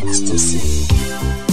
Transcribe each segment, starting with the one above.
ecstasy.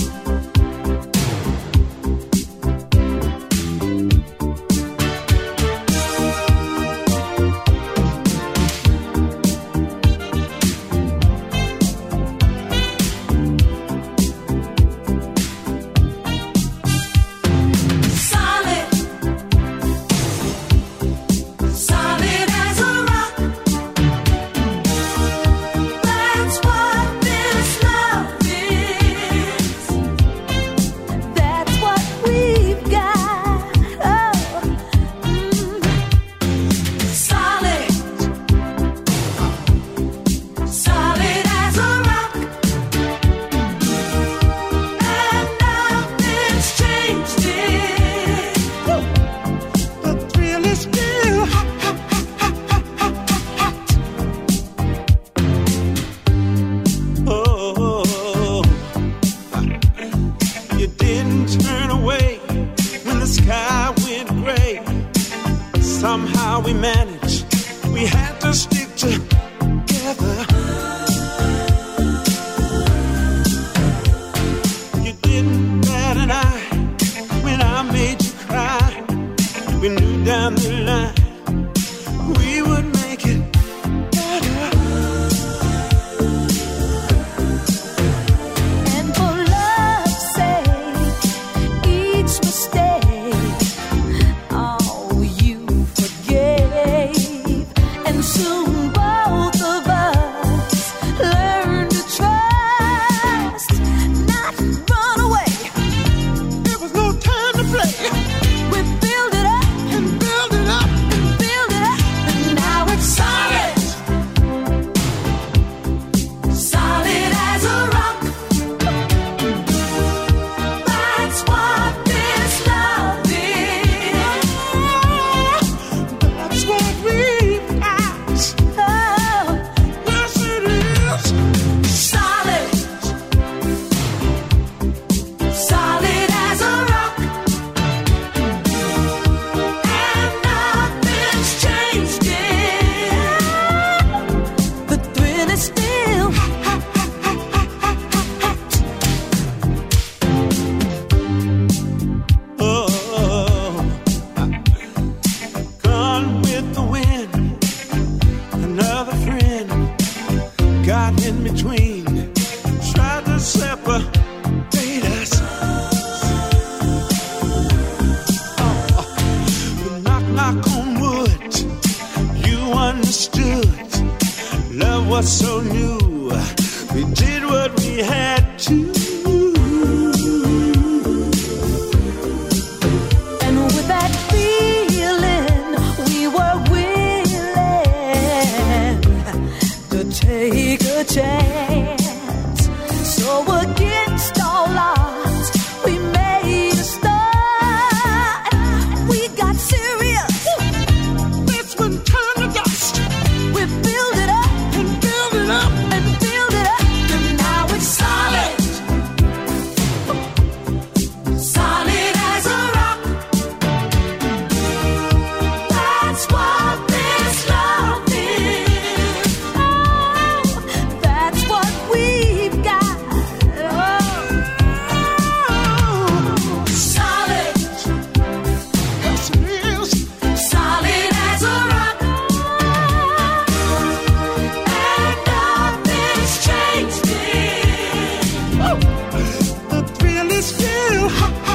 ha, ha.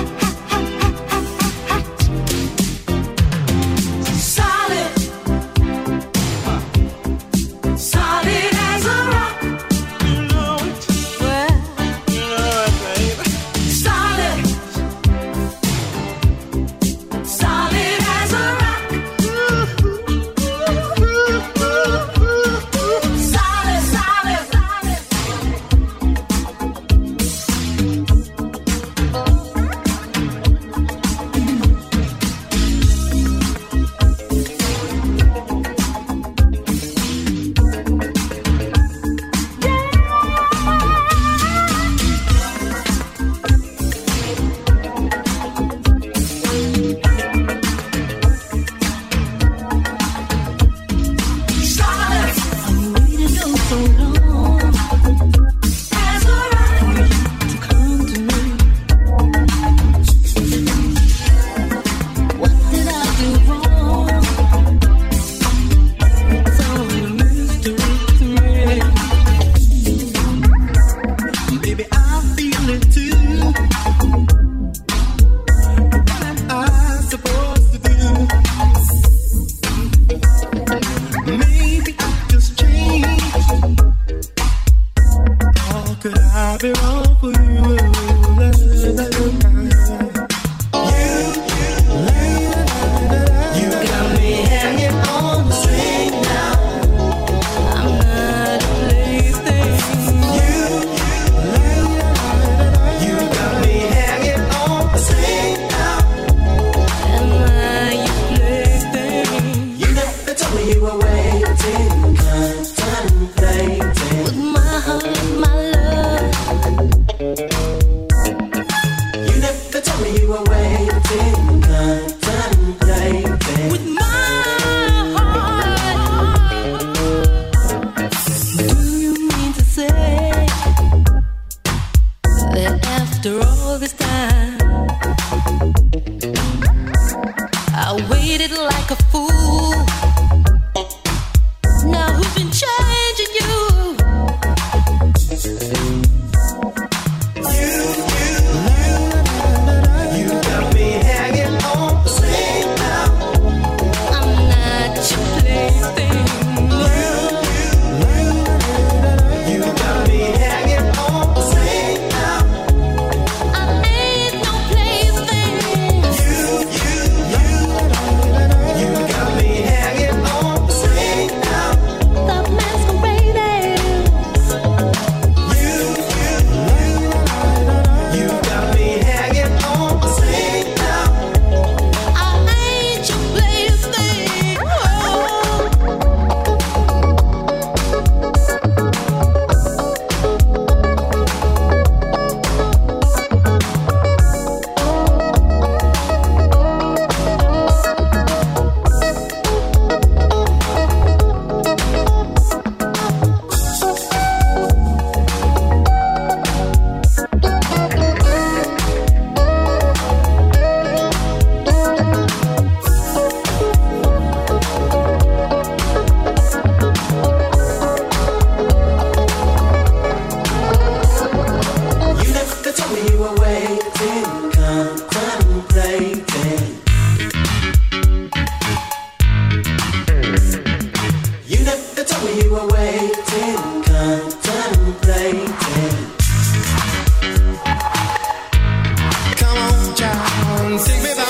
Come on, child, take me back.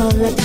sola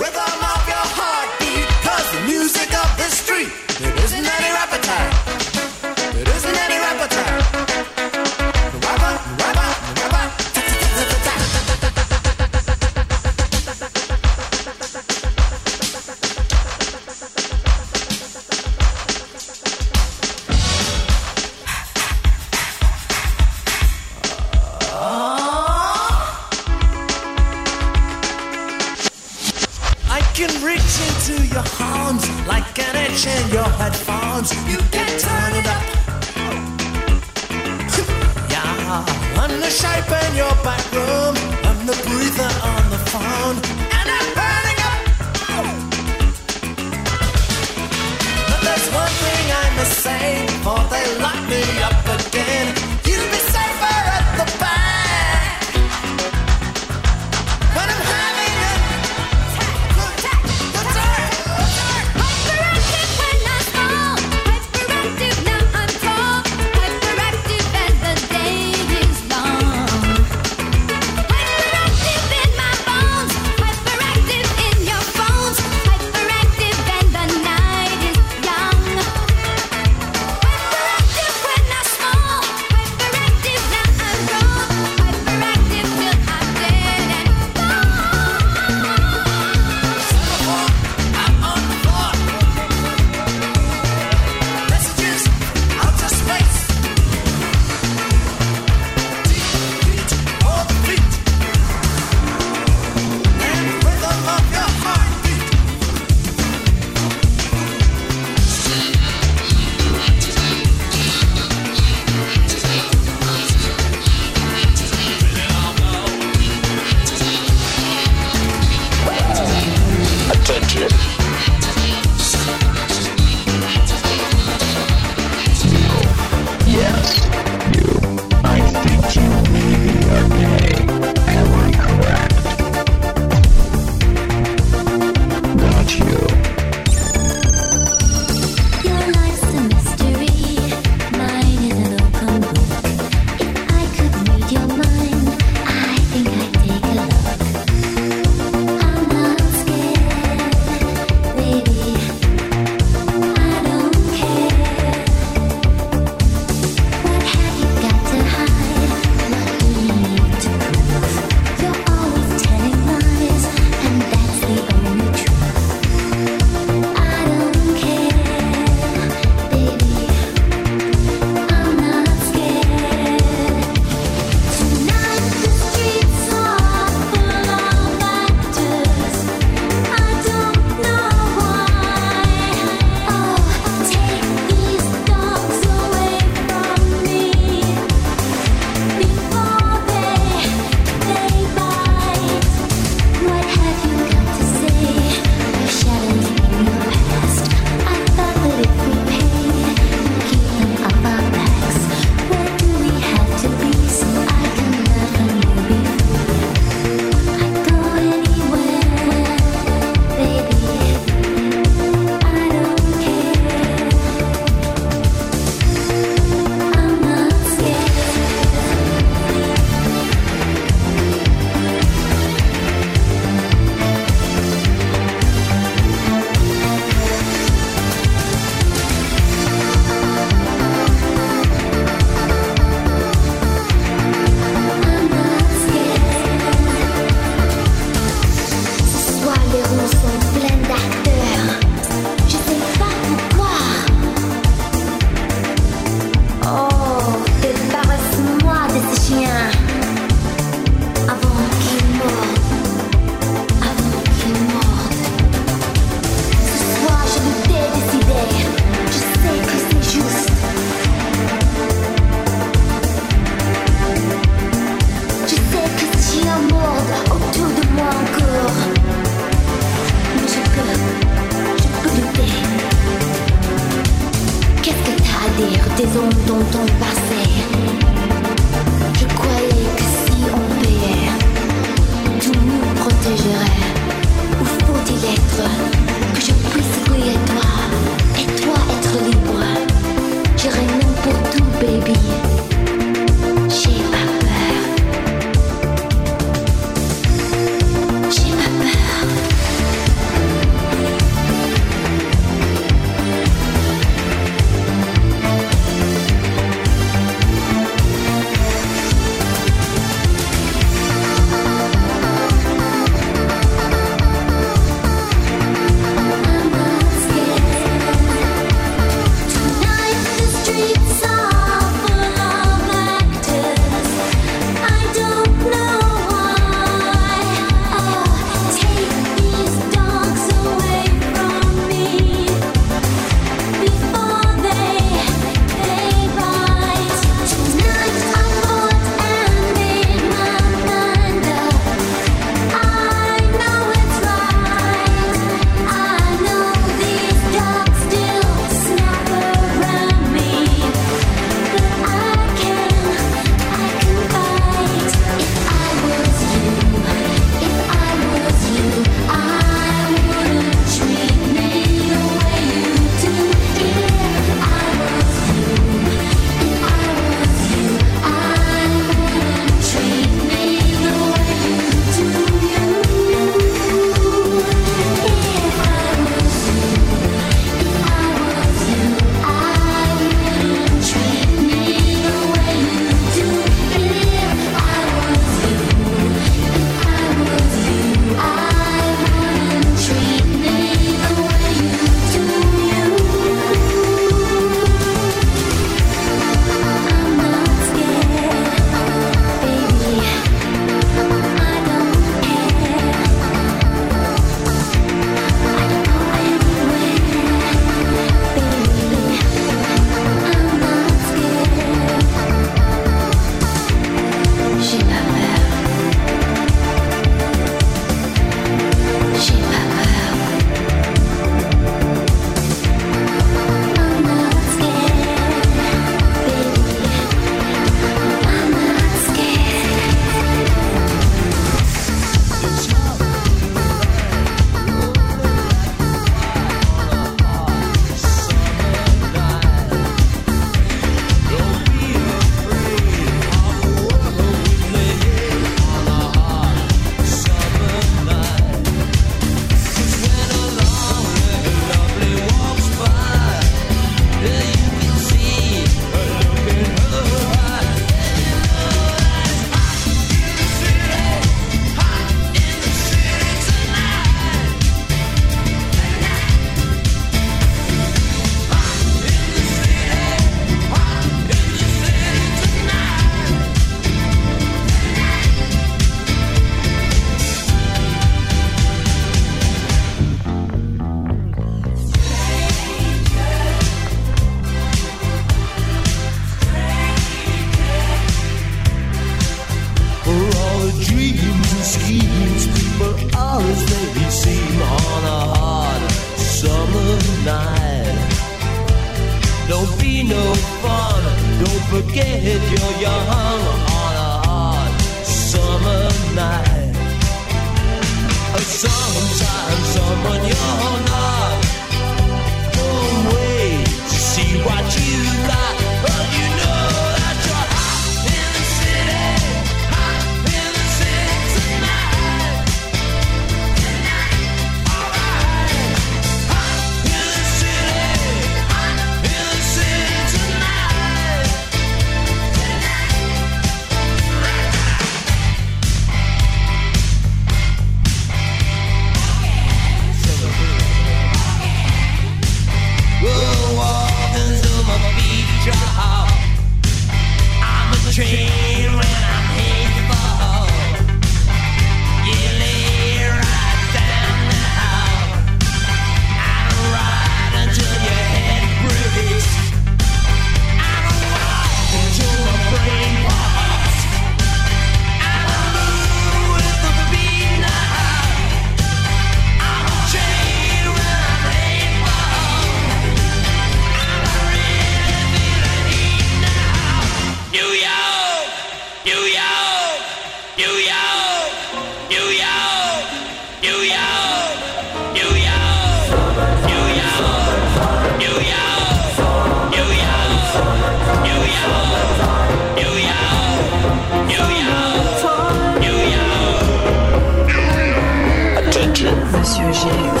sujet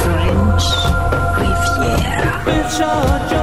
French Riviera.